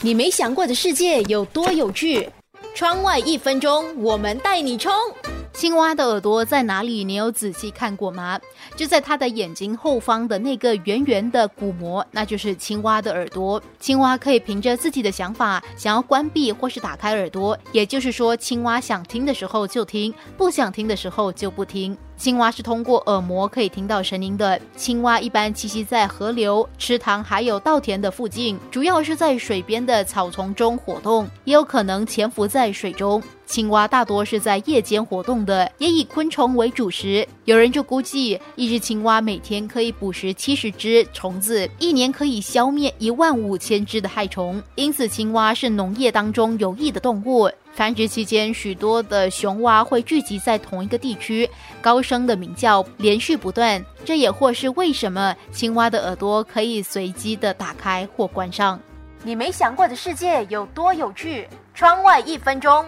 你没想过的世界有多有趣？窗外一分钟，我们带你冲！青蛙的耳朵在哪里？你有仔细看过吗？就在它的眼睛后方的那个圆圆的鼓膜，那就是青蛙的耳朵。青蛙可以凭着自己的想法，想要关闭或是打开耳朵，也就是说，青蛙想听的时候就听，不想听的时候就不听。青蛙是通过耳膜可以听到声音的。青蛙一般栖息在河流、池塘还有稻田的附近，主要是在水边的草丛中活动，也有可能潜伏在水中。青蛙大多是在夜间活动的，也以昆虫为主食。有人就估计，一只青蛙每天可以捕食七十只虫子，一年可以消灭一万五千只的害虫。因此，青蛙是农业当中有益的动物。繁殖期间，许多的雄蛙会聚集在同一个地区，高声的鸣叫，连续不断。这也或是为什么青蛙的耳朵可以随机的打开或关上。你没想过的世界有多有趣？窗外一分钟。